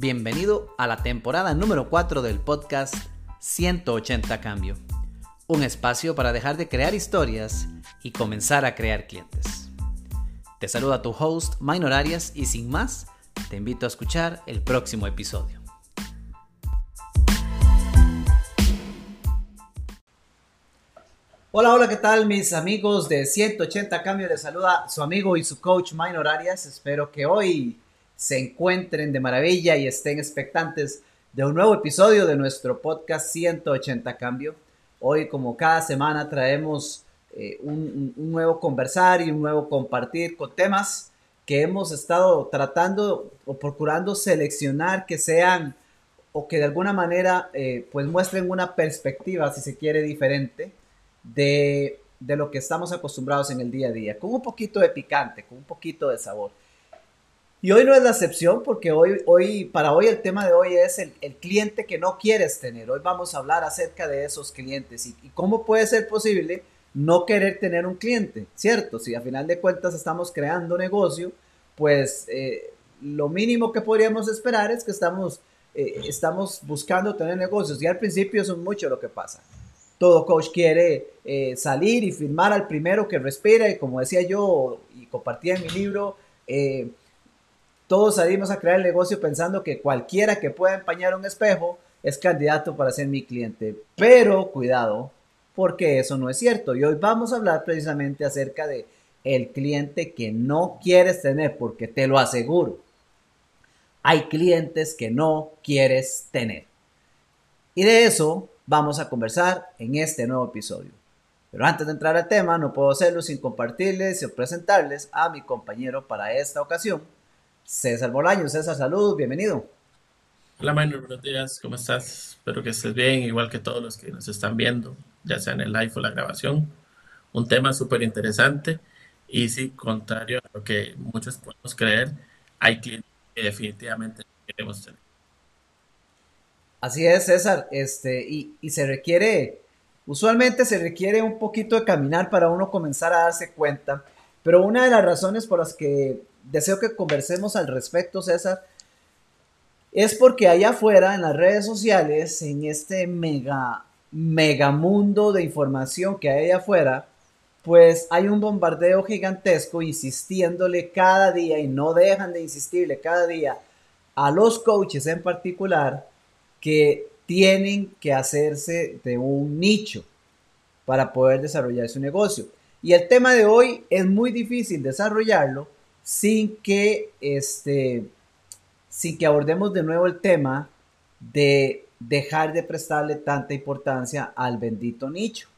Bienvenido a la temporada número 4 del podcast 180 Cambio, un espacio para dejar de crear historias y comenzar a crear clientes. Te saluda tu host Minor Arias y sin más, te invito a escuchar el próximo episodio. Hola, hola, ¿qué tal mis amigos de 180 Cambio? Les saluda su amigo y su coach Minor Arias. Espero que hoy se encuentren de maravilla y estén expectantes de un nuevo episodio de nuestro podcast 180 Cambio. Hoy, como cada semana, traemos eh, un, nuevo conversar y un nuevo compartir con temas que hemos estado tratando o procurando seleccionar que sean o que de alguna manera eh, pues muestren una perspectiva, si se quiere, diferente de, de lo que estamos acostumbrados en el día a día, con un poquito de picante, con un poquito de sabor. Y hoy no es la excepción porque hoy, hoy para hoy el tema de hoy es el, cliente que no quieres tener. Hoy vamos a hablar acerca de esos clientes y, cómo puede ser posible no querer tener un cliente, ¿cierto? Si a final de cuentas estamos creando negocio, pues eh, lo mínimo que podríamos esperar es que estamos, eh, estamos buscando tener negocios y al principio eso es mucho lo que pasa. Todo coach quiere eh, salir y firmar al primero que respira y como decía yo y compartía en mi libro, todos salimos a crear el negocio pensando que cualquiera que pueda empañar un espejo es candidato para ser mi cliente. Pero cuidado, porque eso no es cierto. Y hoy vamos a hablar precisamente acerca de el cliente que no quieres tener, porque te lo aseguro. Hay clientes que no quieres tener. Y de eso vamos a conversar en este nuevo episodio. Pero antes de entrar al tema, no puedo hacerlo sin compartirles y presentarles a mi compañero para esta ocasión, César Bolaño. César, salud, bienvenido. Hola, Maynor, buenos días, ¿cómo estás? Espero que estés bien, igual que todos los que nos están viendo, ya sea en el live o la grabación. Un tema súper interesante y sí, contrario a lo que muchos podemos creer, hay clientes que definitivamente queremos tener. Así es, César, este, y, y se requiere, usualmente se requiere un poquito de caminar para uno comenzar a darse cuenta, pero una de las razones por las que deseo que conversemos al respecto, César, es porque allá afuera, en las redes sociales, en este mega, mega mundo de información que hay allá afuera, pues hay un bombardeo gigantesco insistiéndole cada día y no dejan de insistirle cada día a los coaches en particular que tienen que hacerse de un nicho para poder desarrollar su negocio. Y el tema de hoy es muy difícil desarrollarlo sin que, este, sin que abordemos de nuevo el tema de dejar de prestarle tanta importancia al bendito nicho.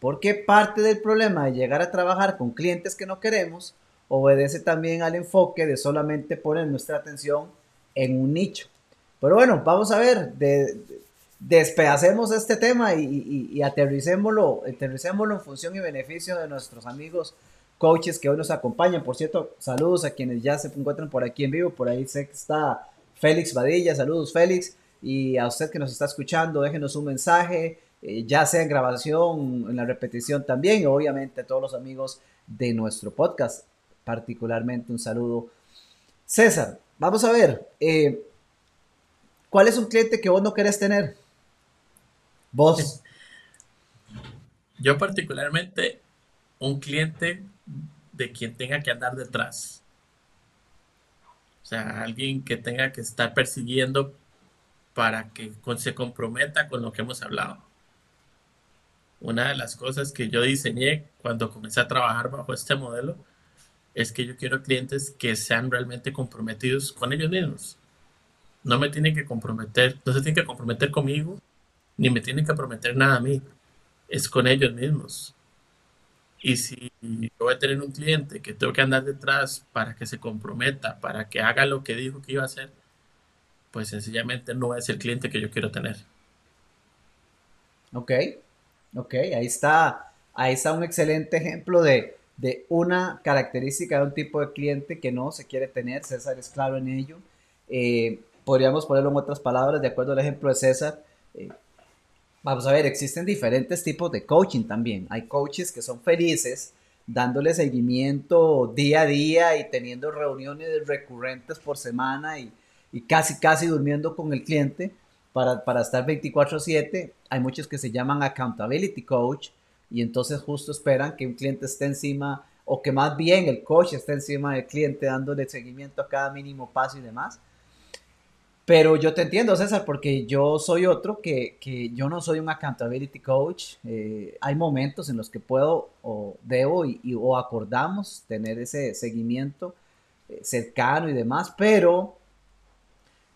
Porque parte del problema de llegar a trabajar con clientes que no queremos obedece también al enfoque de solamente poner nuestra atención en un nicho. Pero bueno, vamos a ver, despedacemos este tema y, y, y aterricémoslo en función y beneficio de nuestros amigos coaches que hoy nos acompañan. Por cierto, saludos a quienes ya se encuentran por aquí en vivo. Por ahí sé que está Félix Badilla. Saludos, Félix. Y a usted que nos está escuchando, déjenos un mensaje, eh, ya sea en grabación, en la repetición también. Y obviamente a todos los amigos de nuestro podcast, particularmente un saludo. César, vamos a ver. Eh, ¿Cuál es un cliente que vos no querés tener? Vos. Yo particularmente un cliente de quien tenga que andar detrás. O sea, alguien que tenga que estar persiguiendo para que se comprometa con lo que hemos hablado. Una de las cosas que yo diseñé cuando comencé a trabajar bajo este modelo es que yo quiero clientes que sean realmente comprometidos con ellos mismos. No me tienen que comprometer, no se tienen que comprometer conmigo, ni me tienen que prometer nada a mí. Es con ellos mismos. Y si yo voy a tener un cliente que tengo que andar detrás para que se comprometa, para que haga lo que dijo que iba a hacer, pues sencillamente no es el cliente que yo quiero tener. Ok, ok, ahí está, ahí está un excelente ejemplo de, una característica de un tipo de cliente que no se quiere tener. César es claro en ello. Eh, podríamos ponerlo en otras palabras, de acuerdo al ejemplo de César. Eh, Vamos a ver, existen diferentes tipos de coaching también. Hay coaches que son felices dándole seguimiento día a día y teniendo reuniones recurrentes por semana y, y casi, casi durmiendo con el cliente para, para estar 24/7. Hay muchos que se llaman accountability coach y entonces justo esperan que un cliente esté encima o que más bien el coach esté encima del cliente dándole seguimiento a cada mínimo paso y demás. Pero yo te entiendo, César, porque yo soy otro que, que yo no soy un accountability coach. Eh, hay momentos en los que puedo o debo y, o acordamos tener ese seguimiento eh, cercano y demás, pero,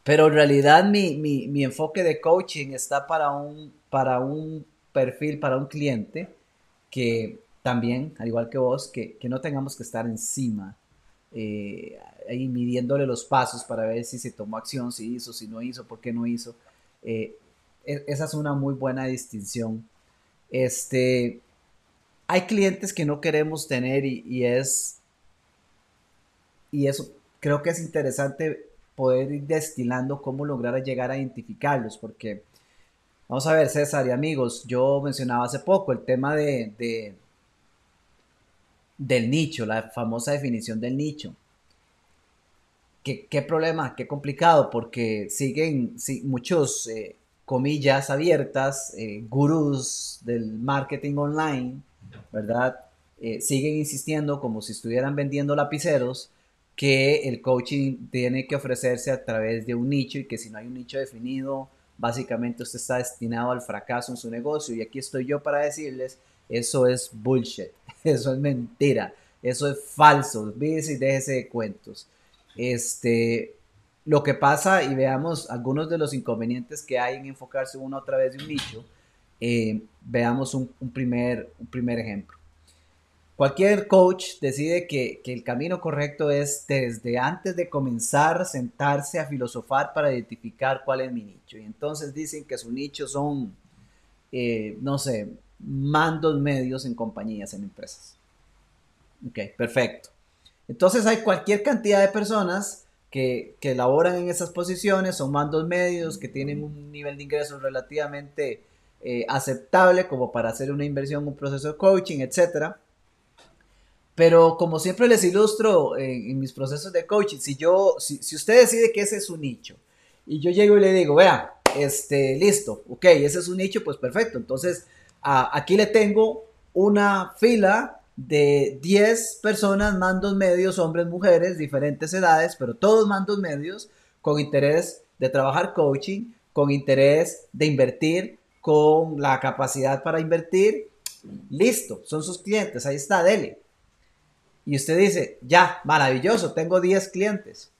pero en realidad mi, mi, mi, enfoque de coaching está para un, para un perfil, para un cliente que también, al igual que vos, que, que no tengamos que estar encima eh, ahí midiéndole los pasos para ver si se tomó acción, si hizo, si no hizo, por qué no hizo. Eh, e, esa es una muy buena distinción. Este, hay clientes que no queremos tener y, es, y eso creo que es interesante poder ir destilando cómo lograr llegar a identificarlos, porque vamos a ver, César y amigos, yo mencionaba hace poco el tema de del nicho, la famosa definición del nicho. ¿Qué, qué problema? Qué complicado, porque siguen muchos, eh, comillas abiertas, eh, gurús del marketing online, ¿verdad? Eh, siguen insistiendo como si estuvieran vendiendo lapiceros que el coaching tiene que ofrecerse a través de un nicho y que si no hay un nicho definido, básicamente usted está destinado al fracaso en su negocio. Y aquí estoy yo para decirles eso es bullshit, eso es mentira, eso es falso, y déjese de cuentos. Este, lo que pasa, y veamos algunos de los inconvenientes que hay en enfocarse uno a través de un nicho, eh, veamos un, primer, un primer ejemplo. Cualquier coach decide que, el camino correcto es desde antes de comenzar sentarse a filosofar para identificar cuál es mi nicho. Y entonces dicen que su nicho son, eh, no sé, mandos medios en compañías, en empresas. Ok, perfecto. Entonces hay cualquier cantidad de personas que, que laboran en esas posiciones, son mandos medios, que tienen un nivel de ingresos relativamente eh, aceptable como para hacer una inversión, un proceso de coaching, etc. Pero como siempre les ilustro en, mis procesos de coaching, si yo, si, si usted decide que ese es su nicho, y yo llego y le digo, vea, este, listo, ok, ese es un nicho, pues perfecto. Entonces, aquí le tengo una fila de 10 personas, mandos medios, hombres, mujeres, diferentes edades, pero todos mandos medios con interés de trabajar coaching, con interés de invertir, con la capacidad para invertir. Listo, son sus clientes, ahí está, dele. Y usted dice, ya, maravilloso, tengo 10 clientes.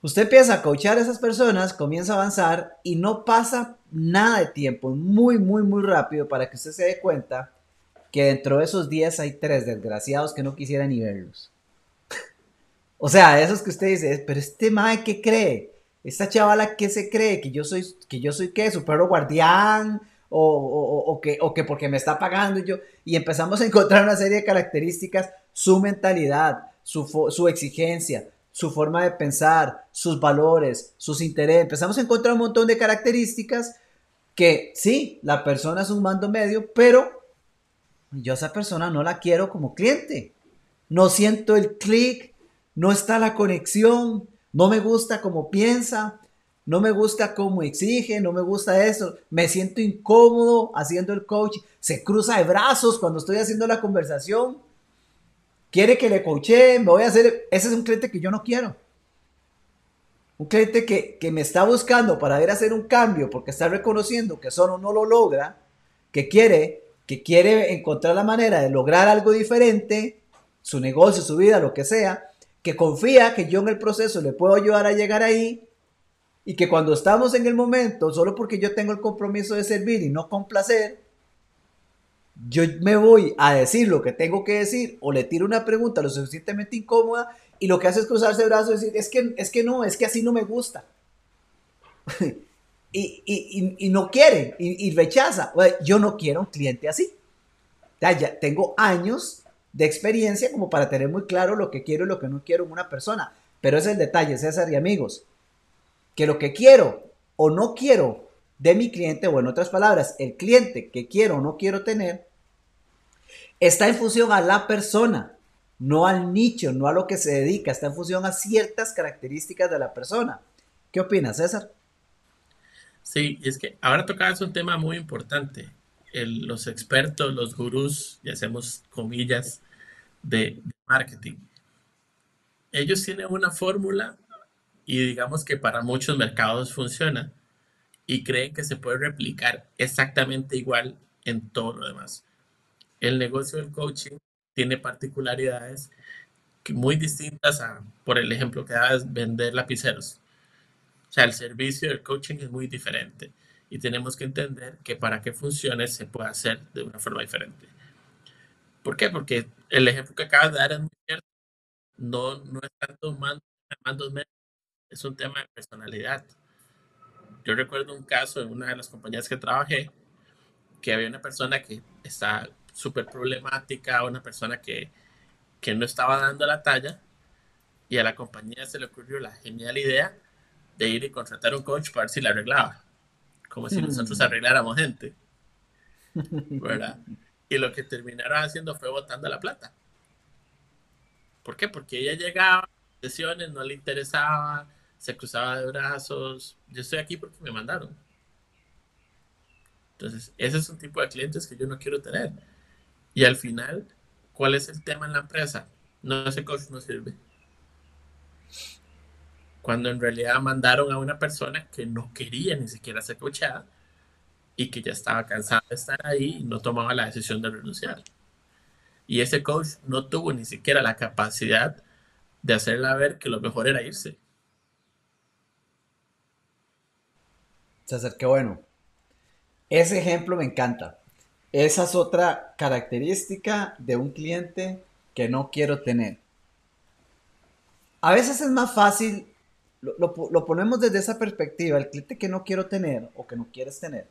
Usted empieza a coachar a esas personas, comienza a avanzar y no pasa nada de tiempo, muy, muy, muy rápido para que usted se dé cuenta que dentro de esos 10 hay tres desgraciados que no quisiera ni verlos. o sea, esos que usted dice, pero este mae, ¿qué cree? Esta chavala, ¿qué se cree? ¿Que yo soy, que yo soy qué? ¿Su perro guardián? O, o, que, o que porque me está pagando yo. Y empezamos a encontrar una serie de características, su mentalidad, su, su exigencia, su forma de pensar, sus valores, sus intereses. Empezamos a encontrar un montón de características que sí, la persona es un mando medio, pero yo esa persona no la quiero como cliente. No siento el clic, no está la conexión, no me gusta cómo piensa, no me gusta cómo exige, no me gusta eso, me siento incómodo haciendo el coach, se cruza de brazos cuando estoy haciendo la conversación quiere que le coache, me voy a hacer, ese es un cliente que yo no quiero. Un cliente que, me está buscando para ver hacer un cambio porque está reconociendo que solo no lo logra, que quiere, que quiere encontrar la manera de lograr algo diferente, su negocio, su vida, lo que sea, que confía que yo en el proceso le puedo ayudar a llegar ahí y que cuando estamos en el momento, solo porque yo tengo el compromiso de servir y no complacer, yo me voy a decir lo que tengo que decir o le tiro una pregunta lo suficientemente incómoda y lo que hace es cruzarse el brazo y decir, es que, es que no, es que así no me gusta. y, no quiere y, rechaza. Yo no quiero un cliente así. Ya, tengo años de experiencia como para tener muy claro lo que quiero y lo que no quiero en una persona. Pero es el detalle, César y amigos, que lo que quiero o no quiero de mi cliente, o en otras palabras, el cliente que quiero o no quiero tener, está en función a la persona, no al nicho, no a lo que se dedica, está en función a ciertas características de la persona. ¿Qué opinas, César? Sí, es que ahora tocabas un tema muy importante. los expertos, los gurús, y hacemos comillas, de, marketing. Ellos tienen una fórmula y digamos que para muchos mercados funciona y creen que se puede replicar exactamente igual en todo lo demás. El negocio del coaching tiene particularidades muy distintas a, por el ejemplo que dabas, vender lapiceros. O sea, el servicio del coaching es muy diferente y tenemos que entender que para que funcione se puede hacer de una forma diferente. ¿Por qué? Porque el ejemplo que acabas de dar es muy cierto. No, no es tanto mandos, mandos es un tema de personalidad. Yo recuerdo un caso en una de las compañías que trabajé que había una persona que está súper problemática, una persona que, que no estaba dando la talla y a la compañía se le ocurrió la genial idea de ir y contratar un coach para ver si la arreglaba, como si nosotros arregláramos gente, ¿verdad? Y lo que terminaron haciendo fue botando la plata. ¿Por qué? Porque ella llegaba, sesiones, no le interesaba, se cruzaba de brazos, yo estoy aquí porque me mandaron. Entonces, ese es un tipo de clientes que yo no quiero tener. Y al final, ¿cuál es el tema en la empresa? No, ese coach no sirve cuando en realidad mandaron a una persona que no quería ni siquiera ser coachada y que ya estaba cansada de estar ahí y no tomaba la decisión de renunciar. Y ese coach no tuvo ni siquiera la capacidad de hacerla ver que lo mejor era irse. César, qué bueno. Ese ejemplo me encanta. Esa es otra característica de un cliente que no quiero tener. A veces es más fácil lo, ponemos desde esa perspectiva, el cliente que no quiero tener o que no quieres tener.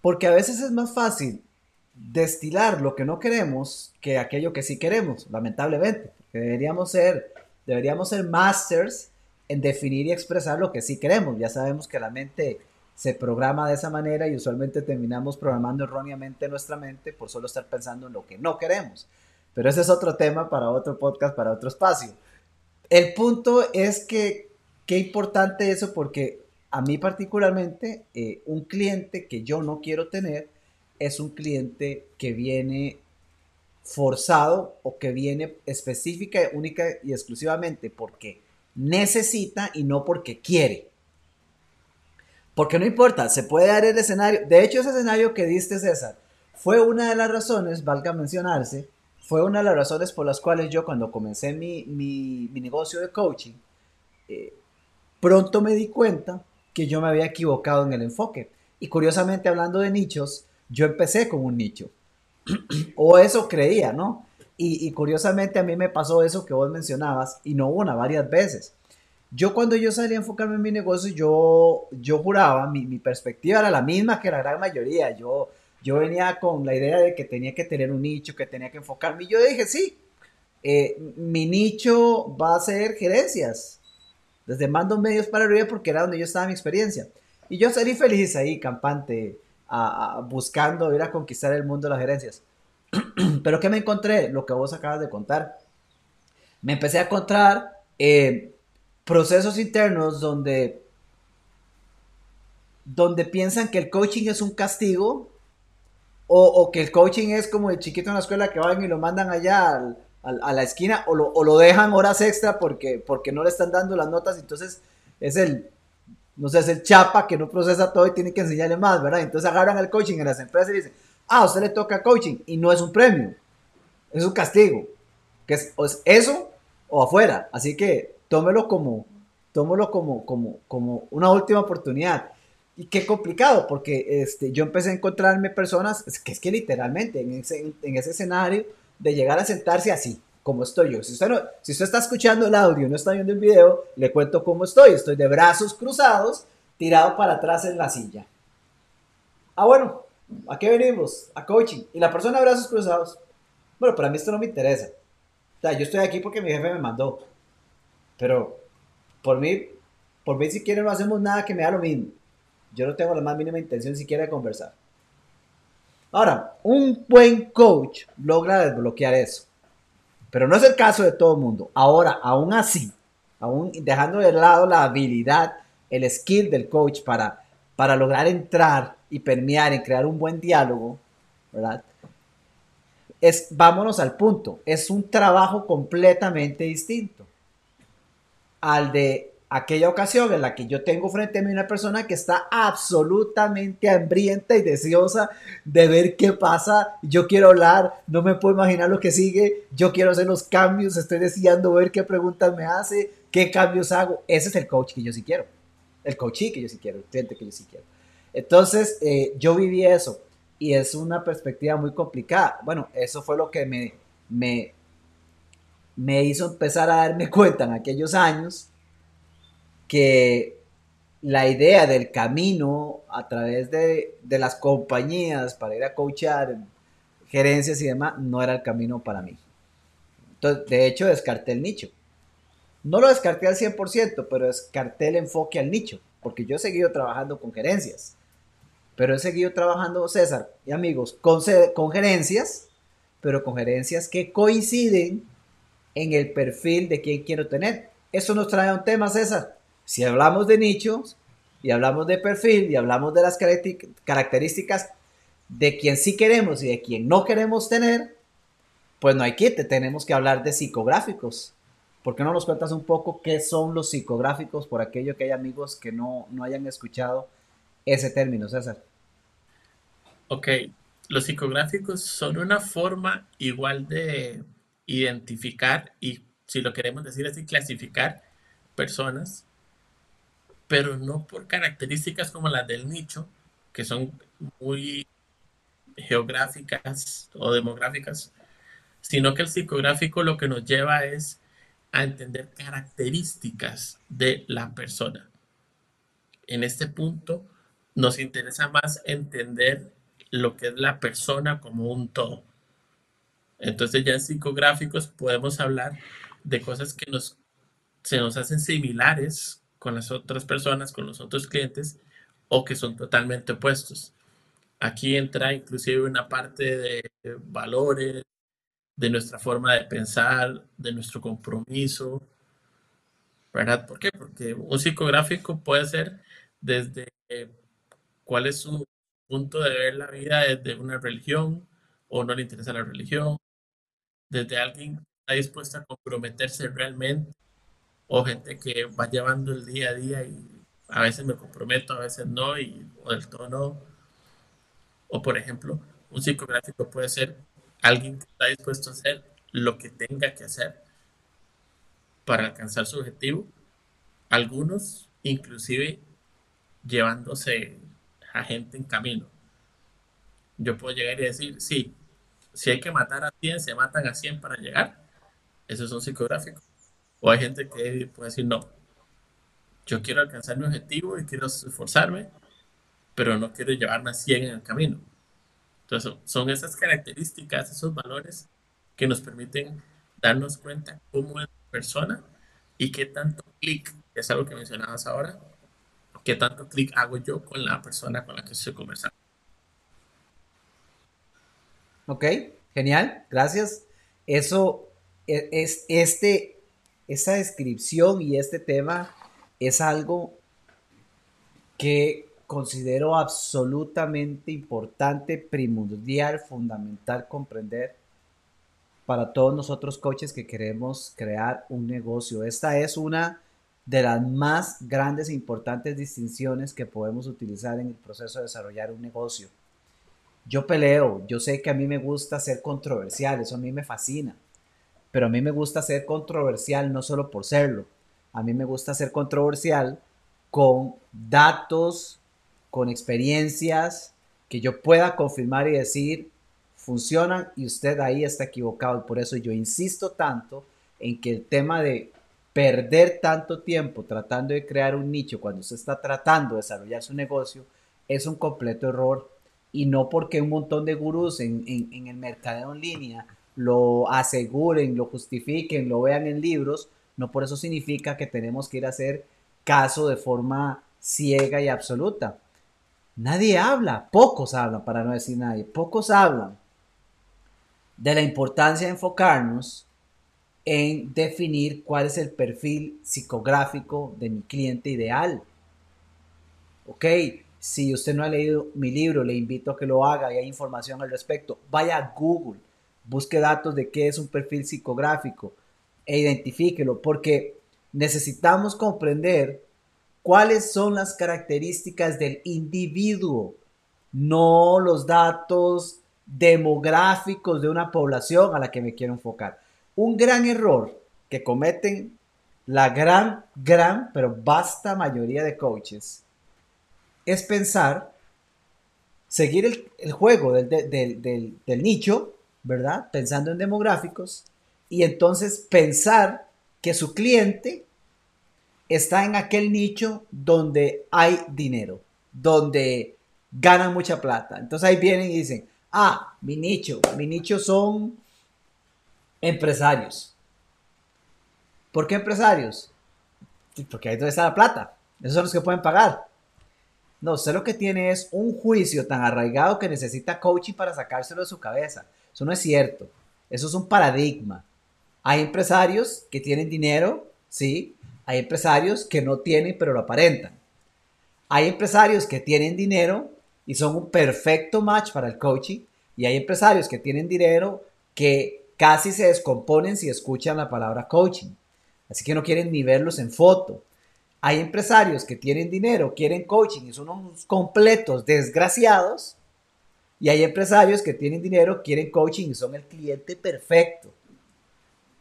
Porque a veces es más fácil destilar lo que no queremos que aquello que sí queremos, lamentablemente. Deberíamos ser, deberíamos ser masters en definir y expresar lo que sí queremos. Ya sabemos que la mente se programa de esa manera y usualmente terminamos programando erróneamente nuestra mente por solo estar pensando en lo que no queremos. Pero ese es otro tema para otro podcast, para otro espacio. El punto es que, qué importante eso, porque a mí particularmente, eh, un cliente que yo no quiero tener es un cliente que viene forzado o que viene específica, única y exclusivamente porque necesita y no porque quiere. Porque no importa, se puede dar el escenario. De hecho, ese escenario que diste, César, fue una de las razones, valga mencionarse, fue una de las razones por las cuales yo cuando comencé mi, negocio de coaching, eh, pronto me di cuenta que yo me había equivocado en el enfoque. Y curiosamente hablando de nichos, yo empecé con un nicho. o eso creía, ¿no? Y, curiosamente a mí me pasó eso que vos mencionabas, y no una, varias veces. Yo cuando yo salí a enfocarme en mi negocio, yo, yo juraba, mi, mi perspectiva era la misma que la gran mayoría. Yo, yo venía con la idea de que tenía que tener un nicho, que tenía que enfocarme. Y yo dije, sí, eh, mi nicho va a ser gerencias. Desde mando medios para arriba porque era donde yo estaba mi experiencia. Y yo salí feliz ahí, campante, buscando ir a conquistar el mundo de las gerencias. Pero ¿qué me encontré? Lo que vos acabas de contar. Me empecé a encontrar eh, procesos internos donde, donde piensan que el coaching es un castigo o, que el coaching es como el chiquito en la escuela que van y lo mandan allá a la esquina o lo, dejan horas extra porque, porque no le están dando las notas, entonces es el, no sé, es el chapa que no procesa todo y tiene que enseñarle más, ¿verdad? Entonces agarran al coaching en las empresas y dicen, ah, a usted le toca coaching y no es un premio, es un castigo, que es eso o afuera, así que tómelo como, tómelo como, como, como una última oportunidad. Y qué complicado, porque este, yo empecé a encontrarme personas, que es que literalmente en ese, en ese escenario de llegar a sentarse así, como estoy yo. Si usted, si usted está escuchando el audio, no está viendo el video, le cuento cómo estoy. Estoy de brazos cruzados, tirado para atrás en la silla. Ah, bueno, ¿a qué venimos? A coaching. Y la persona de brazos cruzados. Bueno, para mí esto no me interesa. O sea, yo estoy aquí porque mi jefe me mandó. Pero por mí, por mí si quieren no hacemos nada que me da lo mismo. Yo no tengo la más mínima intención siquiera de conversar. Ahora, un buen coach logra desbloquear eso. Pero no es el caso de todo el mundo. Ahora, aún así, aún dejando de lado la habilidad, el skill del coach para, para lograr entrar y permear y crear un buen diálogo, ¿verdad? Es, vámonos al punto, es un trabajo completamente distinto al de aquella ocasión en la que yo tengo frente a mí una persona que está absolutamente hambrienta y deseosa de ver qué pasa, yo quiero hablar, no me puedo imaginar lo que sigue, yo quiero hacer los cambios, estoy deseando ver qué preguntas me hace, qué cambios hago, ese es el coach que yo sí quiero, el coachee que yo sí quiero, el cliente que yo sí quiero. Entonces, eh, yo viví eso y es una perspectiva muy complicada. Bueno, eso fue lo que me, me, me hizo empezar a darme cuenta en aquellos años que la idea del camino a través de, las compañías para ir a coachar, gerencias y demás, no era el camino para mí. Entonces, de hecho, descarté el nicho. No lo descarté al 100%, pero descarté el enfoque al nicho, porque yo he seguido trabajando con gerencias. Pero he seguido trabajando, César y amigos, con, con gerencias, pero con gerencias que coinciden en el perfil de quien quiero tener. Eso nos trae a un tema, César. Si hablamos de nichos y hablamos de perfil y hablamos de las características de quien sí queremos y de quien no queremos tener, pues no hay quite, tenemos que hablar de psicográficos. ¿Por qué no nos cuentas un poco qué son los psicográficos por aquello que hay amigos que no, no hayan escuchado ese término, César? Ok, los psicográficos son una forma igual de identificar y, si lo queremos decir así, clasificar personas pero no por características como las del nicho, que son muy geográficas o demográficas, sino que el psicográfico lo que nos lleva es a entender características de la persona. En este punto nos interesa más entender lo que es la persona como un todo. Entonces ya en psicográficos podemos hablar de cosas que nos, se nos hacen similares con las otras personas, con los otros clientes, o que son totalmente opuestos. Aquí entra inclusive una parte de valores, de nuestra forma de pensar, de nuestro compromiso, ¿verdad? ¿Por qué? Porque un psicográfico puede ser desde cuál es su punto de ver la vida desde una religión o no le interesa la religión, desde alguien que está dispuesto a comprometerse realmente o gente que va llevando el día a día y a veces me comprometo, a veces no, y, o del todo no. O por ejemplo, un psicográfico puede ser alguien que está dispuesto a hacer lo que tenga que hacer para alcanzar su objetivo. Algunos inclusive llevándose a gente en camino. Yo puedo llegar y decir, sí, si hay que matar a 100, se matan a 100 para llegar. Eso es un psicográfico. O hay gente que puede decir, no, yo quiero alcanzar mi objetivo y quiero esforzarme, pero no quiero llevarme a 100 en el camino. Entonces, son esas características, esos valores que nos permiten darnos cuenta cómo es la persona y qué tanto clic, es algo que mencionabas ahora, qué tanto clic hago yo con la persona con la que estoy conversando. Ok, genial, gracias. Eso e, es este esa descripción y este tema es algo que considero absolutamente importante, primordial, fundamental comprender para todos nosotros coaches que queremos crear un negocio. Esta es una de las más grandes e importantes distinciones que podemos utilizar en el proceso de desarrollar un negocio. Yo peleo, yo sé que a mí me gusta ser controversial, eso a mí me fascina pero a mí me gusta ser controversial no solo por serlo, a mí me gusta ser controversial con datos, con experiencias que yo pueda confirmar y decir funcionan y usted ahí está equivocado. Y por eso yo insisto tanto en que el tema de perder tanto tiempo tratando de crear un nicho cuando usted está tratando de desarrollar su negocio es un completo error. Y no porque un montón de gurús en, en, el mercadeo en línea lo aseguren, lo justifiquen, lo vean en libros, no por eso significa que tenemos que ir a hacer caso de forma ciega y absoluta. Nadie habla, pocos hablan, para no decir nadie, pocos hablan de la importancia de enfocarnos en definir cuál es el perfil psicográfico de mi cliente ideal. Ok, si usted no ha leído mi libro, le invito a que lo haga y hay información al respecto. Vaya a Google, busque datos de qué es un perfil psicográfico e identifíquelo, porque necesitamos comprender cuáles son las características del individuo, no los datos demográficos de una población a la que me quiero enfocar. Un gran error que cometen la gran, gran, pero vasta mayoría de coaches es pensar, seguir el, juego del, del nicho, ¿verdad? Pensando en demográficos, y entonces pensar que su cliente está en aquel nicho donde hay dinero, donde ganan mucha plata. Entonces ahí vienen y dicen, ah, mi nicho, mi nicho son empresarios. ¿Por qué empresarios? Porque ahí donde está la plata. Esos son los que pueden pagar. No, usted lo que tiene es un juicio tan arraigado que necesita coaching para sacárselo de su cabeza. Eso no es cierto. Eso es un paradigma. Hay empresarios que tienen dinero, sí. Hay empresarios que no tienen, pero lo aparentan. Hay empresarios que tienen dinero y son un perfecto match para el coaching. Y hay empresarios que tienen dinero que casi se descomponen si escuchan la palabra coaching. Así que no quieren ni verlos en foto. Hay empresarios que tienen dinero, quieren coaching y son unos completos desgraciados. Y hay empresarios que tienen dinero, quieren coaching y son el cliente perfecto.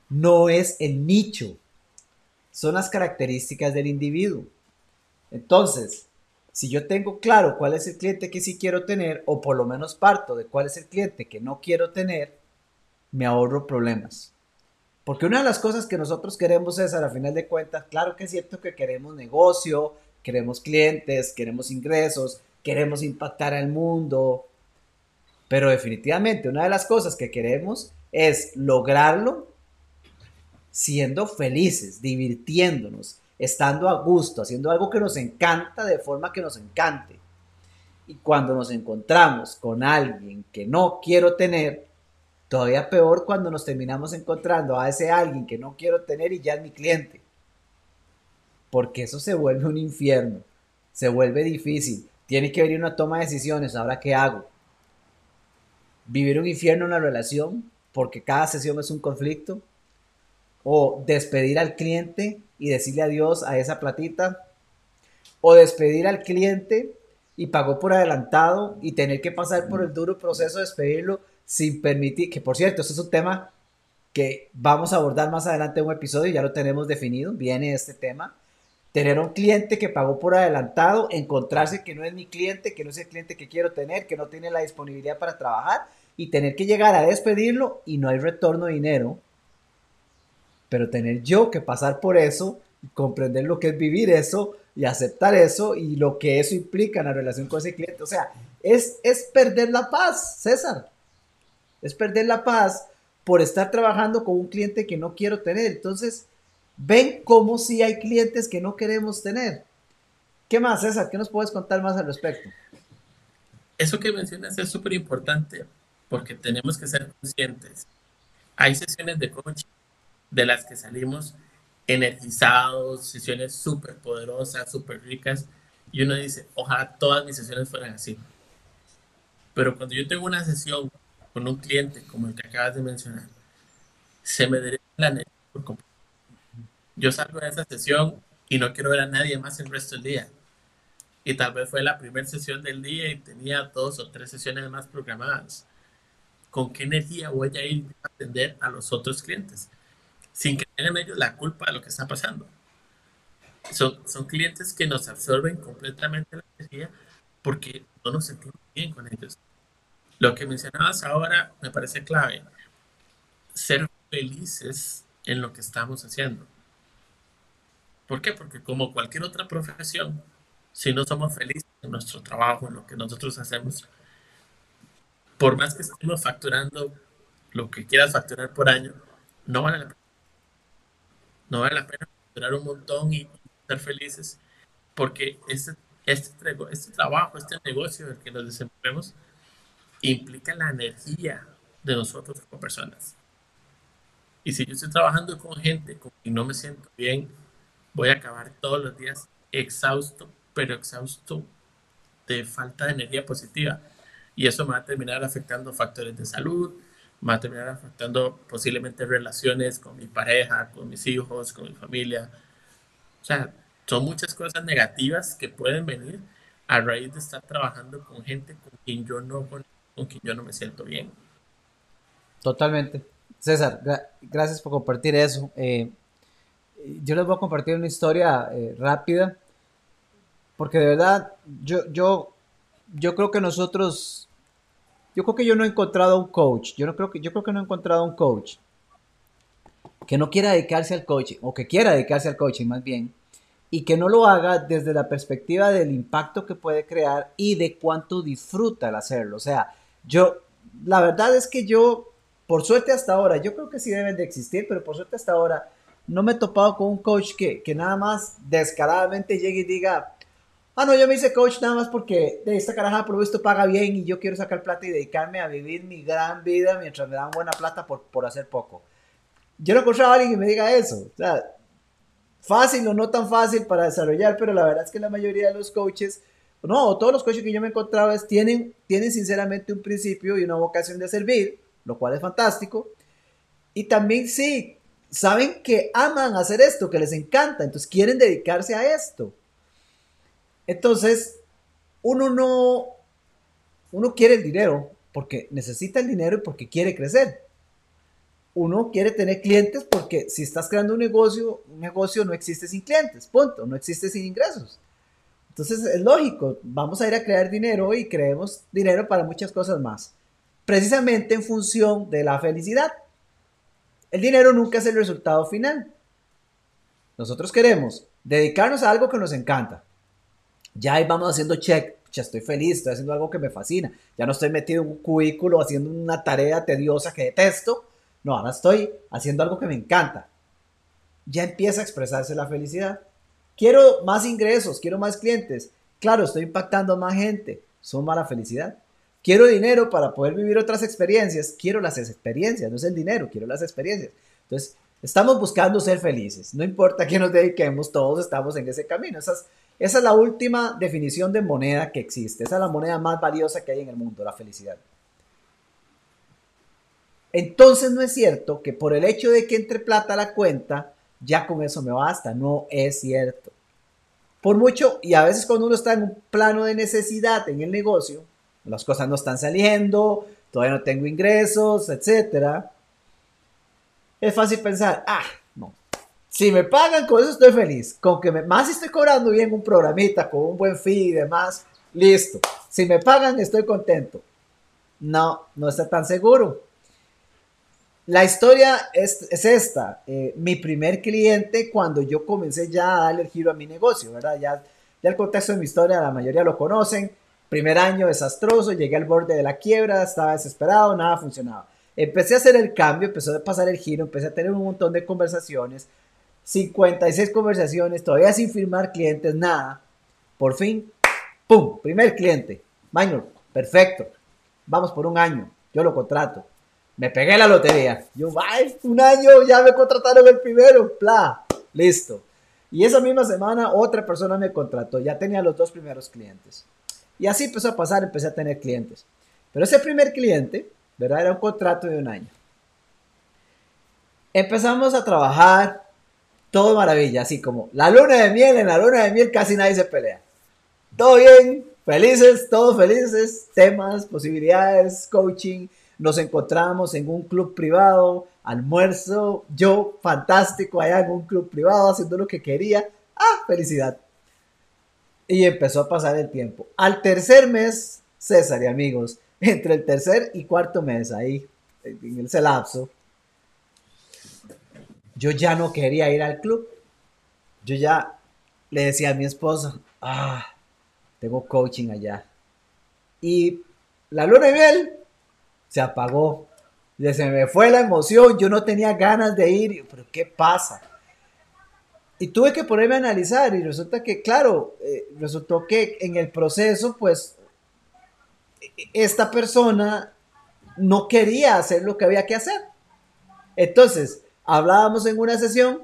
No es el nicho. Son las características del individuo. Entonces, si yo tengo claro cuál es el cliente que sí quiero tener, o por lo menos parto de cuál es el cliente que no quiero tener, me ahorro problemas. Porque una de las cosas que nosotros queremos es, a la final de cuentas, claro que es cierto que queremos negocio, queremos clientes, queremos ingresos, queremos impactar al mundo, pero definitivamente una de las cosas que queremos es lograrlo siendo felices, divirtiéndonos, estando a gusto, haciendo algo que nos encanta de forma que nos encante. Y cuando nos encontramos con alguien que no quiero tener, todavía peor cuando nos terminamos encontrando a ese alguien que no quiero tener y ya es mi cliente. Porque eso se vuelve un infierno, se vuelve difícil, tiene que venir una toma de decisiones, ahora qué hago. Vivir un infierno en la relación porque cada sesión es un conflicto, o despedir al cliente y decirle adiós a esa platita, o despedir al cliente y pagó por adelantado y tener que pasar por el duro proceso de despedirlo sin permitir, que por cierto, este es un tema que vamos a abordar más adelante en un episodio, ya lo tenemos definido, viene este tema. Tener un cliente que pagó por adelantado, encontrarse que no es mi cliente, que no es el cliente que quiero tener, que no tiene la disponibilidad para trabajar y tener que llegar a despedirlo y no hay retorno de dinero pero tener yo que pasar por eso, y comprender lo que es vivir eso y aceptar eso y lo que eso implica en la relación con ese cliente. O sea, es, es perder la paz, César. Es perder la paz por estar trabajando con un cliente que no quiero tener. Entonces, ven cómo si hay clientes que no queremos tener. ¿Qué más, César? ¿Qué nos puedes contar más al respecto? Eso que mencionas es súper importante porque tenemos que ser conscientes. Hay sesiones de coaching de las que salimos energizados, sesiones súper poderosas, súper ricas, y uno dice, ojalá todas mis sesiones fueran así. Pero cuando yo tengo una sesión con un cliente como el que acabas de mencionar, se me derecha la energía por completo. Yo salgo de esa sesión y no quiero ver a nadie más el resto del día. Y tal vez fue la primera sesión del día y tenía dos o tres sesiones más programadas. ¿Con qué energía voy a ir a atender a los otros clientes? sin que tengan ellos la culpa de lo que está pasando. Son, son clientes que nos absorben completamente la energía porque no nos sentimos bien con ellos. Lo que mencionabas ahora me parece clave. Ser felices en lo que estamos haciendo. ¿Por qué? Porque como cualquier otra profesión, si no somos felices en nuestro trabajo, en lo que nosotros hacemos, por más que estemos facturando lo que quieras facturar por año, no vale la pena no vale la pena esperar un montón y estar felices, porque este, este, este trabajo, este negocio en el que nos desempeñamos, implica la energía de nosotros como personas. Y si yo estoy trabajando con gente con quien no me siento bien, voy a acabar todos los días exhausto, pero exhausto de falta de energía positiva. Y eso me va a terminar afectando factores de salud, va a terminar afectando posiblemente relaciones con mi pareja, con mis hijos, con mi familia. O sea, son muchas cosas negativas que pueden venir a raíz de estar trabajando con gente con quien yo no, con, quien yo no me siento bien. Totalmente. César, gracias por compartir eso. Eh, yo les voy a compartir una historia eh, rápida, porque de verdad, yo, yo, yo creo que nosotros, yo creo que yo no he encontrado un coach, yo, no creo que, yo creo que no he encontrado un coach que no quiera dedicarse al coaching, o que quiera dedicarse al coaching más bien, y que no lo haga desde la perspectiva del impacto que puede crear y de cuánto disfruta al hacerlo. O sea, yo, la verdad es que yo, por suerte hasta ahora, yo creo que sí deben de existir, pero por suerte hasta ahora, no me he topado con un coach que, que nada más descaradamente llegue y diga, ah, no, yo me hice coach nada más porque de esta caraja por visto paga bien y yo quiero sacar plata y dedicarme a vivir mi gran vida mientras me dan buena plata por, por hacer poco. Yo no encontrado a alguien que me diga eso. O sea, fácil o no tan fácil para desarrollar, pero la verdad es que la mayoría de los coaches, no, todos los coaches que yo me encontraba es, tienen, tienen sinceramente un principio y una vocación de servir, lo cual es fantástico. Y también sí, saben que aman hacer esto, que les encanta, entonces quieren dedicarse a esto. Entonces, uno no, uno quiere el dinero porque necesita el dinero y porque quiere crecer. Uno quiere tener clientes porque si estás creando un negocio, un negocio no existe sin clientes, punto, no existe sin ingresos. Entonces es lógico, vamos a ir a crear dinero y creemos dinero para muchas cosas más, precisamente en función de la felicidad. El dinero nunca es el resultado final. Nosotros queremos dedicarnos a algo que nos encanta. Ya vamos haciendo check. Ya estoy feliz, estoy haciendo algo que me fascina. Ya no estoy metido en un cubículo haciendo una tarea tediosa que detesto. No, ahora estoy haciendo algo que me encanta. Ya empieza a expresarse la felicidad. Quiero más ingresos, quiero más clientes. Claro, estoy impactando a más gente. Suma la felicidad. Quiero dinero para poder vivir otras experiencias. Quiero las experiencias, no es el dinero, quiero las experiencias. Entonces, estamos buscando ser felices. No importa que nos dediquemos, todos estamos en ese camino. Esa es, esa es la última definición de moneda que existe. Esa es la moneda más valiosa que hay en el mundo, la felicidad. Entonces no es cierto que por el hecho de que entre plata a la cuenta, ya con eso me basta. No es cierto. Por mucho, y a veces cuando uno está en un plano de necesidad en el negocio, las cosas no están saliendo, todavía no tengo ingresos, etc. Es fácil pensar, ah. Si me pagan con eso estoy feliz. Con que me, más si estoy cobrando bien un programita con un buen fee y demás, listo. Si me pagan estoy contento. No, no está tan seguro. La historia es, esta. Eh, mi primer cliente, cuando yo comencé ya a darle el giro a mi negocio, ¿verdad? Ya, ya el contexto de mi historia, la mayoría lo conocen. Primer año desastroso, llegué al borde de la quiebra, estaba desesperado, nada funcionaba. Empecé a hacer el cambio, empezó a pasar el giro, empecé a tener un montón de conversaciones, 56 conversaciones, todavía sin firmar clientes, nada. Por fin, ¡pum! Primer cliente. Minor, perfecto. Vamos por un año, yo lo contrato me pegué la lotería. Yo, ay, un año, ya me contrataron el primero, bla, listo. Y esa misma semana otra persona me contrató, ya tenía los dos primeros clientes. Y así empezó a pasar, empecé a tener clientes. Pero ese primer cliente, ¿verdad? Era un contrato de un año. Empezamos a trabajar, todo maravilla, así como la luna de miel, en la luna de miel casi nadie se pelea. Todo bien, felices, todos felices, temas, posibilidades, coaching, nos encontramos en un club privado, almuerzo, yo fantástico allá en un club privado haciendo lo que quería. Ah, felicidad. Y empezó a pasar el tiempo. Al tercer mes, César y amigos, entre el tercer y cuarto mes, ahí, en ese lapso, yo ya no quería ir al club. Yo ya le decía a mi esposa, ah, tengo coaching allá. Y la luna de miel se apagó. Se me fue la emoción, yo no tenía ganas de ir, pero ¿qué pasa? Y tuve que ponerme a analizar y resulta que, claro, eh, resultó que en el proceso, pues, esta persona no quería hacer lo que había que hacer. Entonces, hablábamos en una sesión,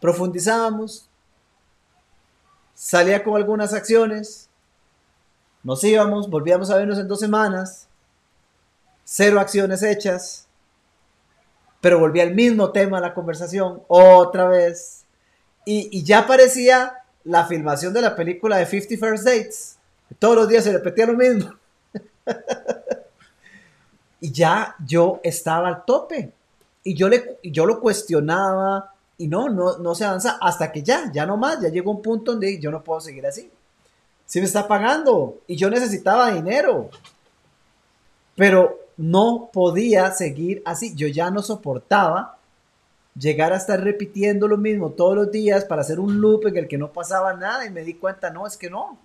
profundizábamos, salía con algunas acciones, nos íbamos, volvíamos a vernos en dos semanas, cero acciones hechas, pero volvía el mismo tema la conversación otra vez. Y, ya parecía la filmación de la película de 50 First Dates. Todos los días se repetía lo mismo. y ya yo estaba al tope. Y yo, le, yo lo cuestionaba y no, no, no se avanza hasta que ya, ya no más, ya llegó un punto donde yo no puedo seguir así. Si me está pagando y yo necesitaba dinero. Pero no podía seguir así. Yo ya no soportaba llegar a estar repitiendo lo mismo todos los días para hacer un loop en el que no pasaba nada y me di cuenta, no, es que no.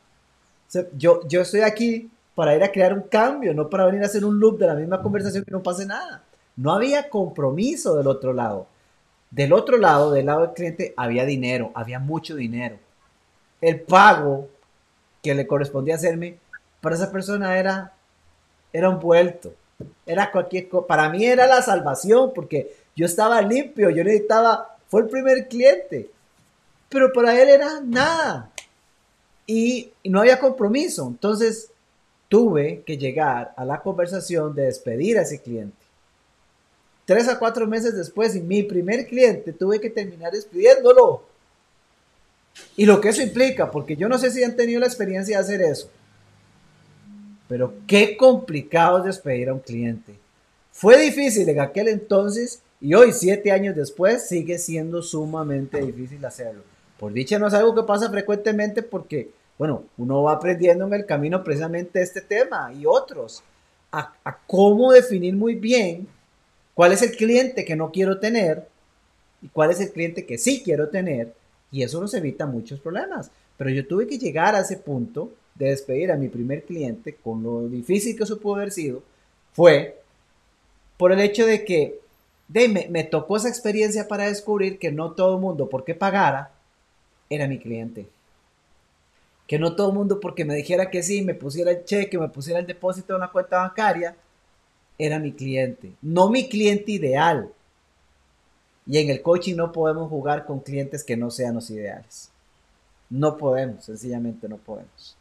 yo, yo estoy aquí para ir a crear un cambio, no para venir a hacer un loop de la misma conversación que no pase nada. No había compromiso del otro lado. Del otro lado, del lado del cliente, había dinero, había mucho dinero. El pago que le correspondía hacerme para esa persona era, era un vuelto. Era cualquier. Para mí era la salvación porque yo estaba limpio, yo necesitaba, fue el primer cliente. Pero para él era nada. Y no había compromiso. Entonces tuve que llegar a la conversación de despedir a ese cliente. Tres a cuatro meses después, y mi primer cliente tuve que terminar despidiéndolo. Y lo que eso implica, porque yo no sé si han tenido la experiencia de hacer eso. Pero qué complicado es despedir a un cliente. Fue difícil en aquel entonces y hoy, siete años después, sigue siendo sumamente difícil hacerlo. Por dicha no es algo que pasa frecuentemente porque, bueno, uno va aprendiendo en el camino precisamente este tema y otros, a, a cómo definir muy bien cuál es el cliente que no quiero tener y cuál es el cliente que sí quiero tener y eso nos evita muchos problemas. Pero yo tuve que llegar a ese punto de despedir a mi primer cliente, con lo difícil que eso pudo haber sido, fue por el hecho de que de, me, tocó esa experiencia para descubrir que no todo el mundo, porque pagara, era mi cliente. Que no todo el mundo, porque me dijera que sí, me pusiera el cheque, me pusiera el depósito en una cuenta bancaria, era mi cliente. No mi cliente ideal. Y en el coaching no podemos jugar con clientes que no sean los ideales. No podemos, sencillamente no podemos.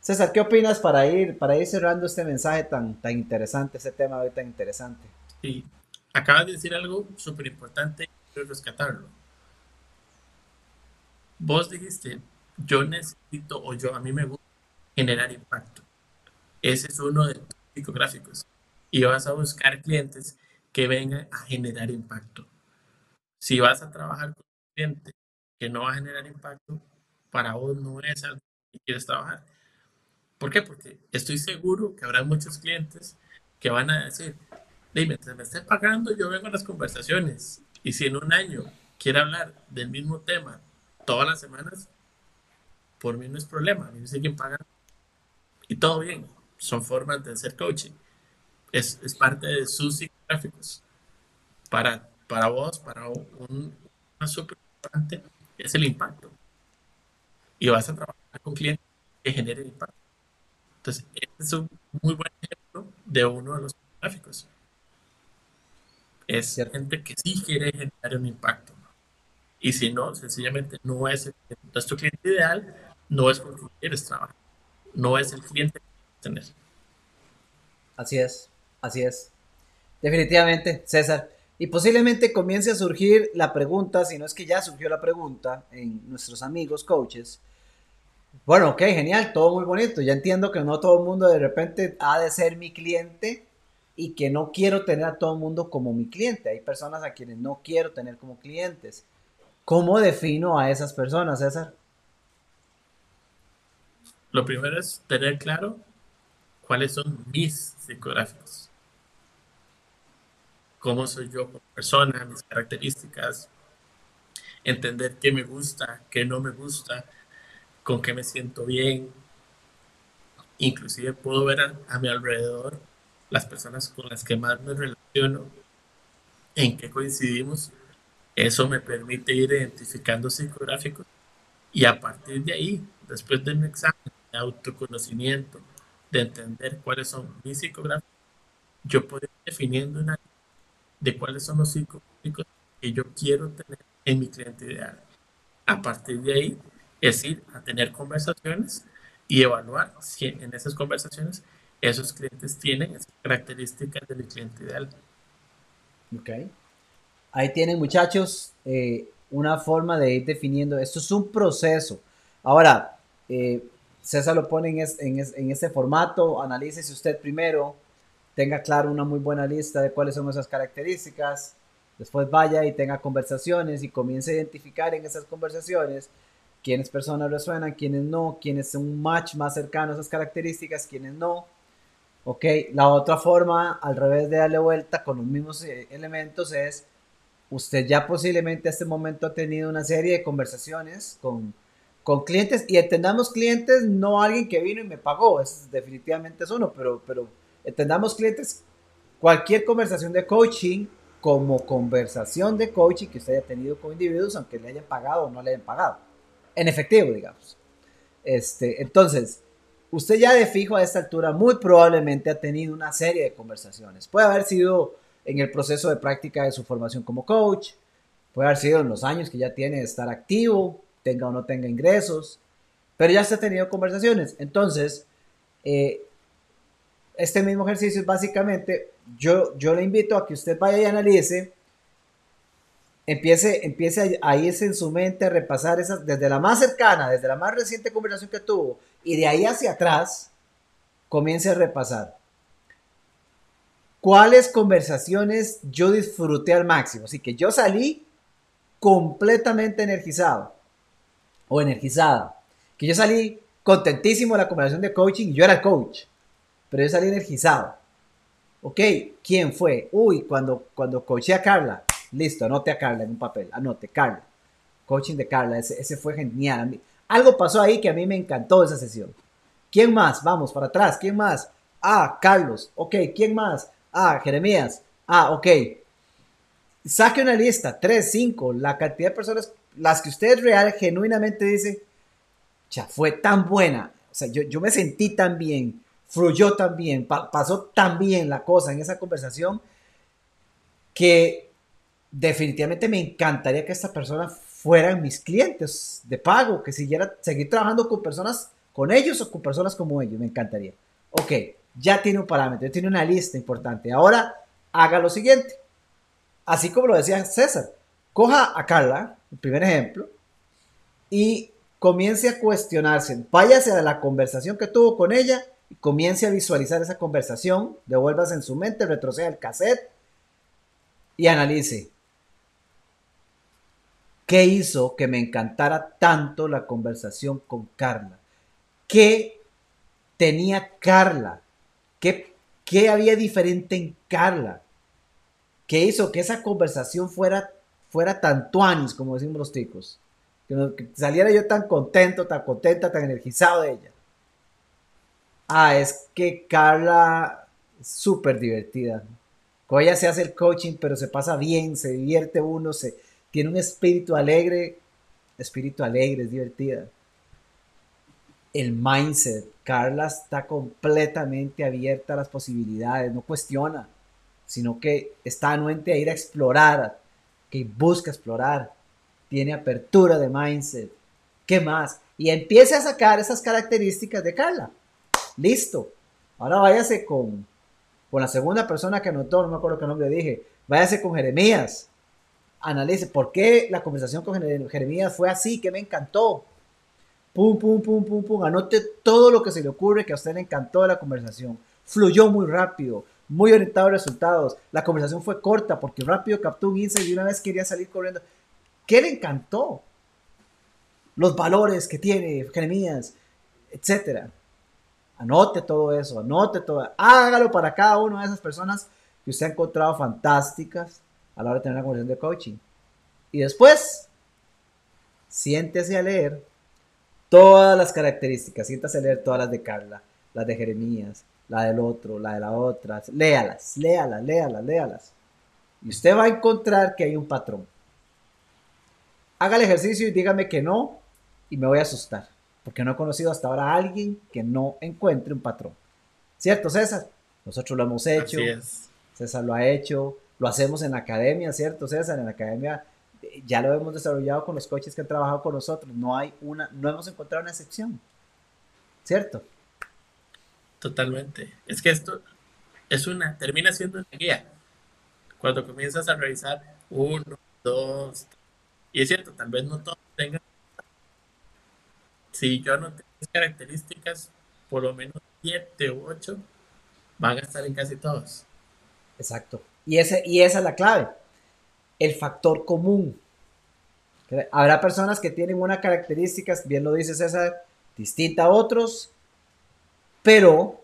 César, ¿qué opinas para ir, para ir cerrando este mensaje tan, tan interesante, este tema hoy tan interesante? Sí, acabas de decir algo súper importante quiero rescatarlo. Vos dijiste, yo necesito o yo, a mí me gusta generar impacto. Ese es uno de tus psicográficos. Y vas a buscar clientes que vengan a generar impacto. Si vas a trabajar con un cliente que no va a generar impacto, para vos no es algo que quieres trabajar ¿Por qué? Porque estoy seguro que habrá muchos clientes que van a decir, dime, me esté pagando, yo vengo a las conversaciones. Y si en un año quiere hablar del mismo tema todas las semanas, por mí no es problema, a mí me siguen pagando. Y todo bien, son formas de hacer coaching. Es, es parte de sus psicográficos. Para, para vos, para un, una súper importante, es el impacto. Y vas a trabajar con clientes que generen impacto. Entonces, este es un muy buen ejemplo de uno de los gráficos. Es gente que sí quiere generar un impacto. Y si no, sencillamente no es el, nuestro cliente ideal, no es porque quieres trabajar, no es el cliente tener. Así es, así es. Definitivamente, César. Y posiblemente comience a surgir la pregunta, si no es que ya surgió la pregunta en nuestros amigos coaches, bueno, ok, genial, todo muy bonito. Ya entiendo que no todo el mundo de repente ha de ser mi cliente y que no quiero tener a todo el mundo como mi cliente. Hay personas a quienes no quiero tener como clientes. ¿Cómo defino a esas personas, César? Lo primero es tener claro cuáles son mis psicográficos. Cómo soy yo como persona, mis características. Entender qué me gusta, qué no me gusta con qué me siento bien. Inclusive puedo ver a, mi alrededor las personas con las que más me relaciono, en qué coincidimos. Eso me permite ir identificando psicográficos y a partir de ahí, después de un examen de autoconocimiento, de entender cuáles son mis psicográficos, yo puedo ir definiendo una de cuáles son los públicos que yo quiero tener en mi cliente ideal. A partir de ahí es ir a tener conversaciones y evaluar si en esas conversaciones esos clientes tienen esas características de mi cliente ideal. Ok. Ahí tienen muchachos eh, una forma de ir definiendo, esto es un proceso. Ahora, eh, César lo pone en, en, en ese formato, analícese usted primero, tenga claro una muy buena lista de cuáles son esas características, después vaya y tenga conversaciones y comience a identificar en esas conversaciones quiénes personas resuenan, quiénes no, quiénes son un match más cercano a esas características, quiénes no. Ok, la otra forma, al revés de darle vuelta con los mismos eh, elementos, es usted ya posiblemente a este momento ha tenido una serie de conversaciones con, con clientes y entendamos clientes, no alguien que vino y me pagó, es, definitivamente es uno, pero, pero entendamos clientes, cualquier conversación de coaching como conversación de coaching que usted haya tenido con individuos, aunque le hayan pagado o no le hayan pagado, en efectivo, digamos. Este, entonces, usted ya de fijo a esta altura muy probablemente ha tenido una serie de conversaciones. Puede haber sido en el proceso de práctica de su formación como coach, puede haber sido en los años que ya tiene de estar activo, tenga o no tenga ingresos, pero ya se ha tenido conversaciones. Entonces, eh, este mismo ejercicio es básicamente, yo, yo le invito a que usted vaya y analice, empiece, empiece a, irse en su mente a repasar esas, desde la más cercana, desde la más reciente conversación que tuvo, y de ahí hacia atrás, comience a repasar cuáles conversaciones yo disfruté al máximo. Así que yo salí completamente energizado o energizada. Que yo salí contentísimo de la conversación de coaching yo era el coach, pero yo salí energizado. Ok, ¿quién fue? Uy, cuando, cuando coaché a Carla, listo, anote a Carla en un papel, anote, Carla. Coaching de Carla, ese, fue genial. algo pasó ahí que a mí me encantó esa sesión. ¿Quién más? Vamos, para atrás, ¿quién más? Ah, Carlos. Ok, ¿quién más? Ah, Jeremías. Ah, ok. Saque una lista, tres, cinco, la cantidad de personas, las que usted real, genuinamente dice, ya fue tan buena. O sea, yo, yo me sentí tan bien, fluyó tan bien, pasó tan bien la cosa en esa conversación que definitivamente me encantaría que esta persona fueran mis clientes de pago, que siguiera seguir trabajando con personas, con ellos o con personas como ellos, me encantaría. Ok, ya tiene un parámetro, ya tiene una lista importante. Ahora haga lo siguiente. Así como lo decía César, coja a Carla, el primer ejemplo, y comience a cuestionarse. Váyase a la conversación que tuvo con ella y comience a visualizar esa conversación. Devuélvase en su mente, retroceda el cassette y analice. ¿Qué hizo que me encantara tanto la conversación con Carla? ¿Qué tenía Carla ¿Qué, ¿Qué había diferente en Carla? ¿Qué hizo que esa conversación fuera, fuera tan tuanis, como decimos los ticos? Que, saliera yo tan contento, tan contenta, tan energizado de ella. Ah, es que Carla es súper divertida. Con ella se hace el coaching, pero se pasa bien, se divierte uno, se, tiene un espíritu alegre. Espíritu alegre, es divertida el mindset. Carla está completamente abierta a las posibilidades, no cuestiona, sino que está anuente a ir a explorar, que busca explorar, tiene apertura de mindset. ¿Qué más? Y empiece a sacar esas características de Carla. Listo. Ahora váyase con, con la segunda persona que anotó, no me acuerdo qué nombre dije. Váyase con Jeremías. Analice por qué la conversación con Jeremías fue así, que me encantó Pum, pum, pum, pum, pum. Anote todo lo que se le ocurre que a usted le encantó la conversación. Fluyó muy rápido, muy orientado a resultados. La conversación fue corta porque rápido captó un insight y una vez quería salir corriendo. ¿Qué le encantó? Los valores que tiene Jeremías, etcétera. Anote todo eso, anote todo. Hágalo para cada una de esas personas que usted ha encontrado fantásticas a la hora de tener una conversación de coaching. Y después, siéntese a leer todas las características, siéntase a leer todas las de Carla, las de Jeremías, la del otro, la de la otra, léalas, léalas, léalas, léalas. Y usted va a encontrar que hay un patrón. Haga el ejercicio y dígame que no y me voy a asustar, porque no he conocido hasta ahora a alguien que no encuentre un patrón. ¿Cierto, César? Nosotros lo hemos hecho. César lo ha hecho. lo hacemos en la academia, ¿cierto, César? En la academia eh, ya lo hemos desarrollado con los coaches que han trabajado con nosotros. No hay una, no hemos encontrado una excepción, ¿cierto? Totalmente. Es que esto es una, termina siendo una guía. Cuando comienzas a revisar uno, dos, y es cierto, tal vez no todos tengan. Si yo no tengo características, por lo menos siete u ocho van a estar en casi todos. Exacto. Y, ese, y esa es la clave. El factor común. Habrá personas que tienen una característica, bien lo dice César, distinta a otros, pero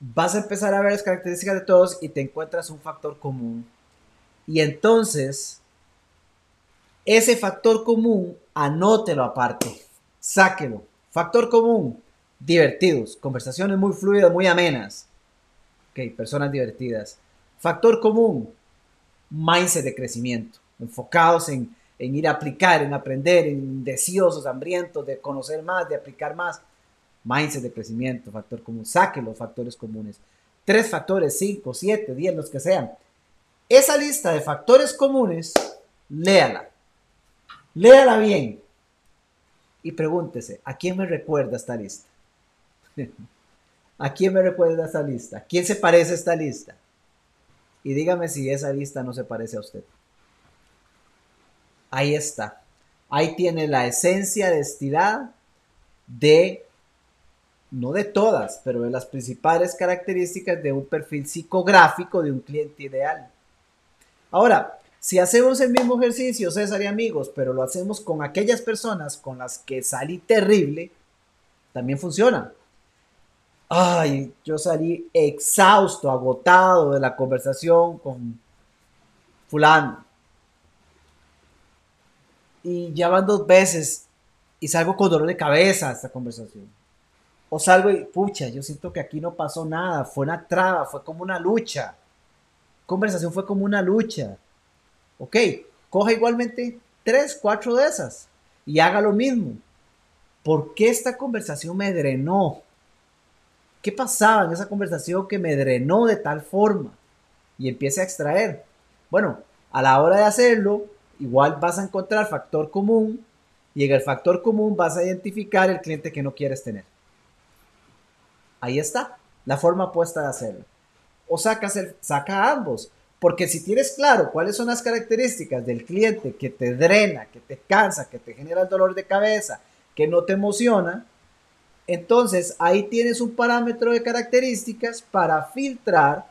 vas a empezar a ver las características de todos y te encuentras un factor común. Y entonces, ese factor común, anótelo aparte, sáquelo. Factor común, divertidos, conversaciones muy fluidas, muy amenas. Ok, personas divertidas. Factor común, mindset de crecimiento, enfocados en, en ir a aplicar, en aprender, en deseosos, hambrientos de conocer más, de aplicar más. Mindset de crecimiento, factor común. Saque los factores comunes. Tres factores, cinco, siete, diez, los que sean. Esa lista de factores comunes, léala. Léala bien. Y pregúntese, ¿a quién me recuerda esta lista? ¿A quién me recuerda esta lista? ¿Quién se parece a esta lista? Y dígame si esa lista no se parece a usted. Ahí está. Ahí tiene la esencia de estidad de, no de todas, pero de las principales características de un perfil psicográfico de un cliente ideal. Ahora, si hacemos el mismo ejercicio, César y amigos, pero lo hacemos con aquellas personas con las que salí terrible, también funciona. Ay, yo salí exhausto, agotado de la conversación con fulano. Y ya van dos veces y salgo con dolor de cabeza esta conversación. O salgo y, pucha, yo siento que aquí no pasó nada, fue una traba, fue como una lucha. Conversación fue como una lucha. Ok, coja igualmente tres, cuatro de esas y haga lo mismo. ¿Por qué esta conversación me drenó? ¿Qué pasaba en esa conversación que me drenó de tal forma? Y empiece a extraer. Bueno, a la hora de hacerlo, igual vas a encontrar factor común y en el factor común vas a identificar el cliente que no quieres tener. Ahí está, la forma puesta de hacerlo. O sacas el, saca ambos. Porque si tienes claro cuáles son las características del cliente que te drena, que te cansa, que te genera el dolor de cabeza, que no te emociona, entonces ahí tienes un parámetro de características para filtrar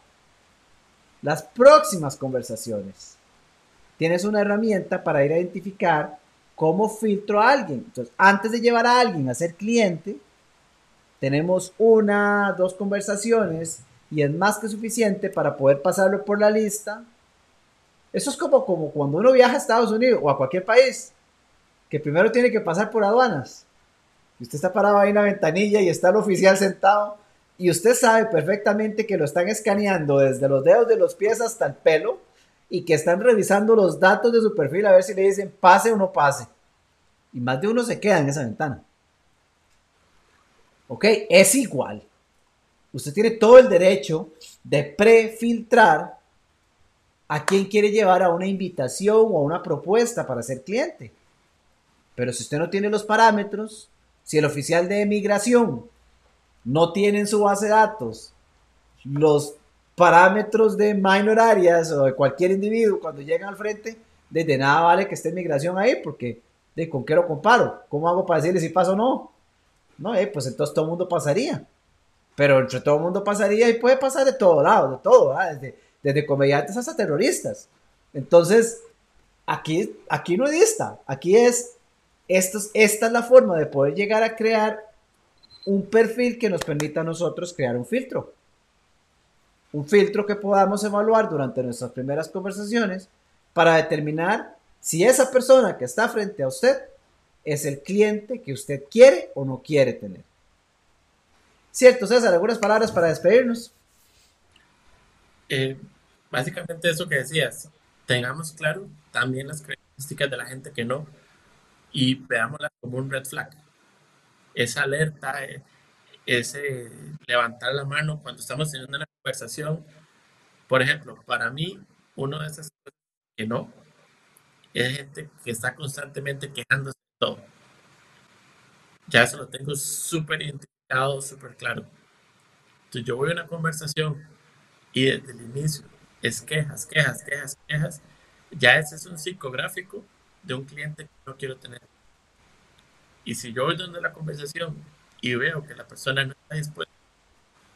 las próximas conversaciones. Tienes una herramienta para ir a identificar cómo filtro a alguien. Entonces, antes de llevar a alguien a ser cliente, tenemos una, dos conversaciones y es más que suficiente para poder pasarlo por la lista. Eso es como, como cuando uno viaja a Estados Unidos o a cualquier país, que primero tiene que pasar por aduanas. Y usted está parado ahí en la ventanilla y está el oficial sentado y usted sabe perfectamente que lo están escaneando desde los dedos de los pies hasta el pelo y que están revisando los datos de su perfil a ver si le dicen pase o no pase. Y más de uno se queda en esa ventana. ¿Ok? Es igual. Usted tiene todo el derecho de prefiltrar a quién quiere llevar a una invitación o a una propuesta para ser cliente. Pero si usted no tiene los parámetros, si el oficial de emigración no tiene en su base de datos los parámetros de minor áreas o de cualquier individuo cuando llegan al frente, desde nada vale que esté en migración ahí, porque de con qué lo comparo, cómo hago para decirle si pasa o no. No, eh, pues entonces todo el mundo pasaría pero entre todo el mundo pasaría y puede pasar de todo lado, de todo, desde, desde comediantes hasta terroristas. Entonces, aquí, aquí no dista, aquí es, esto, esta es la forma de poder llegar a crear un perfil que nos permita a nosotros crear un filtro. Un filtro que podamos evaluar durante nuestras primeras conversaciones para determinar si esa persona que está frente a usted es el cliente que usted quiere o no quiere tener. Cierto, César, algunas palabras para despedirnos. Eh, básicamente eso que decías, tengamos claro también las características de la gente que no y veámoslas como un red flag. Esa alerta, eh, ese levantar la mano cuando estamos teniendo una conversación. Por ejemplo, para mí, uno de esas que no, es gente que está constantemente quejándose todo. Ya eso lo tengo súper identificado, súper claro. Entonces yo voy a una conversación y desde el inicio es quejas, quejas, quejas, quejas. Ya ese es un psicográfico de un cliente que no quiero tener. Y si yo voy donde la conversación y veo que la persona no está dispuesta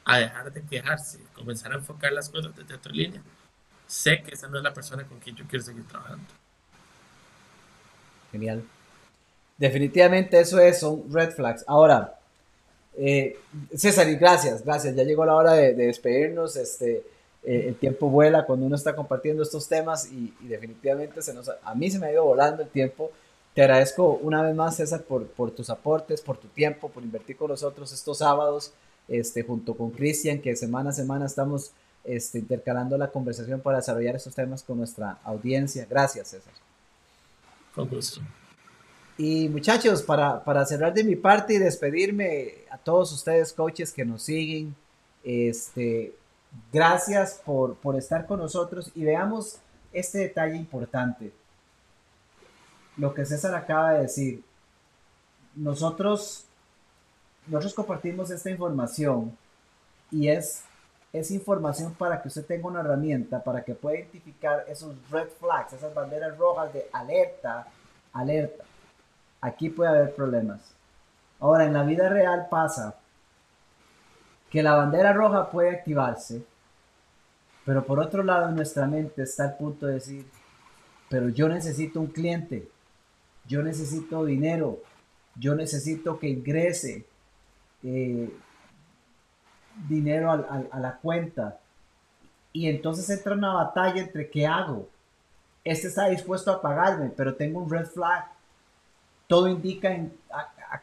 a dejar de quejarse, comenzar a enfocar las cosas desde otra línea, sé que esa no es la persona con quien yo quiero seguir trabajando. Genial. Definitivamente eso es, son red flags. Ahora, eh, César, y gracias, gracias. Ya llegó la hora de, despedirnos. Este, eh, el tiempo vuela cuando uno está compartiendo estos temas y, definitivamente se nos, a mí se me ha ido volando el tiempo. Te agradezco una vez más, César, por, tus aportes, por tu tiempo, por invertir con nosotros estos sábados, este, junto con Cristian, que semana a semana estamos este, intercalando la conversación para desarrollar estos temas con nuestra audiencia. Gracias, César. Con. Y muchachos, para, para, cerrar de mi parte y despedirme a todos ustedes, coaches que nos siguen, este, gracias por, por estar con nosotros y veamos este detalle importante. Lo que César acaba de decir. Nosotros, nosotros compartimos esta información y es, es información para que usted tenga una herramienta para que pueda identificar esos red flags, esas banderas rojas de alerta, alerta aquí puede haber problemas. Ahora, en la vida real pasa que la bandera roja puede activarse, pero por otro lado en nuestra mente está el punto de decir, pero yo necesito un cliente, yo necesito dinero, yo necesito que ingrese eh, dinero a la cuenta. Y entonces entra una batalla entre qué hago. Este está dispuesto a pagarme, pero tengo un red flag todo indica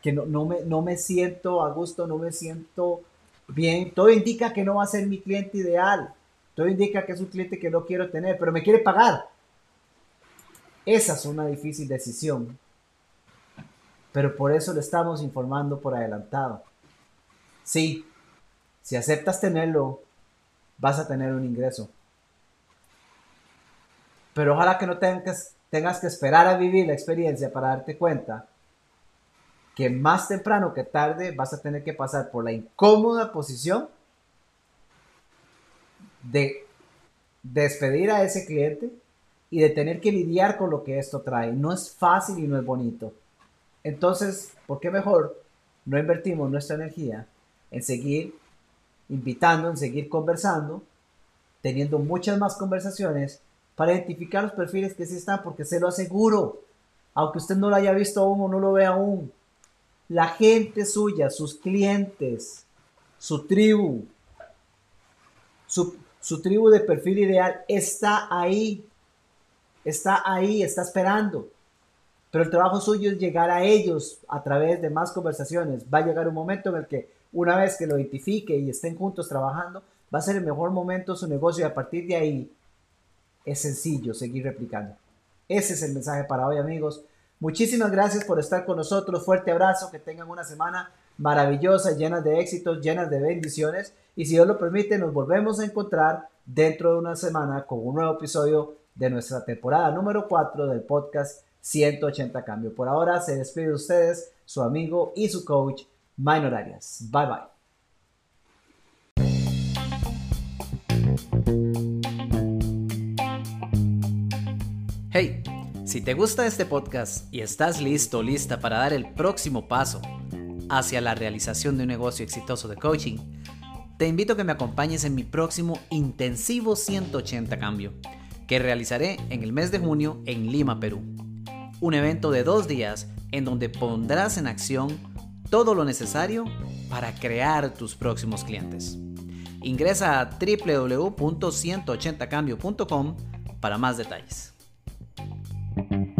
que no, me, no me siento a gusto, no me siento bien, todo indica que no va a ser mi cliente ideal, todo indica que es un cliente que no quiero tener, pero me quiere pagar. Esa es una difícil decisión, pero por eso le estamos informando por adelantado. Sí, si aceptas tenerlo, vas a tener un ingreso. Pero ojalá que no tengas tengas que esperar a vivir la experiencia para darte cuenta que más temprano que tarde vas a tener que pasar por la incómoda posición de despedir a ese cliente y de tener que lidiar con lo que esto trae. No es fácil y no es bonito. Entonces, ¿por qué mejor no invertimos nuestra energía en seguir invitando, en seguir conversando, teniendo muchas más conversaciones para identificar los perfiles que sí están, porque se lo aseguro, aunque usted no lo haya visto aún o no lo vea aún, la gente suya, sus clientes, su tribu, su, su tribu de perfil ideal está ahí, está ahí, está esperando. Pero el trabajo suyo es llegar a ellos a través de más conversaciones. Va a llegar un momento en el que una vez que lo identifique y estén juntos trabajando, va a ser el mejor momento su negocio y a partir de ahí es sencillo seguir replicando. Ese es el mensaje para hoy, amigos. Muchísimas gracias por estar con nosotros. Fuerte abrazo. Que tengan una semana maravillosa, llena de éxitos, llena de bendiciones. Y si Dios lo permite, nos volvemos a encontrar dentro de una semana con un nuevo episodio de nuestra temporada número 4 del podcast 180 Cambio. Por ahora se despide de ustedes su amigo y su coach, Minor Arias. Bye bye. Hey, si te gusta este podcast y estás listo lista para dar el próximo paso hacia la realización de un negocio exitoso de coaching, te invito a que me acompañes en mi próximo intensivo 180 cambio, que realizaré en el mes de junio en Lima, Perú. Un evento de dos días en donde pondrás en acción todo lo necesario para crear tus próximos clientes. Ingresa a www.180cambio.com para más detalles. Thank you.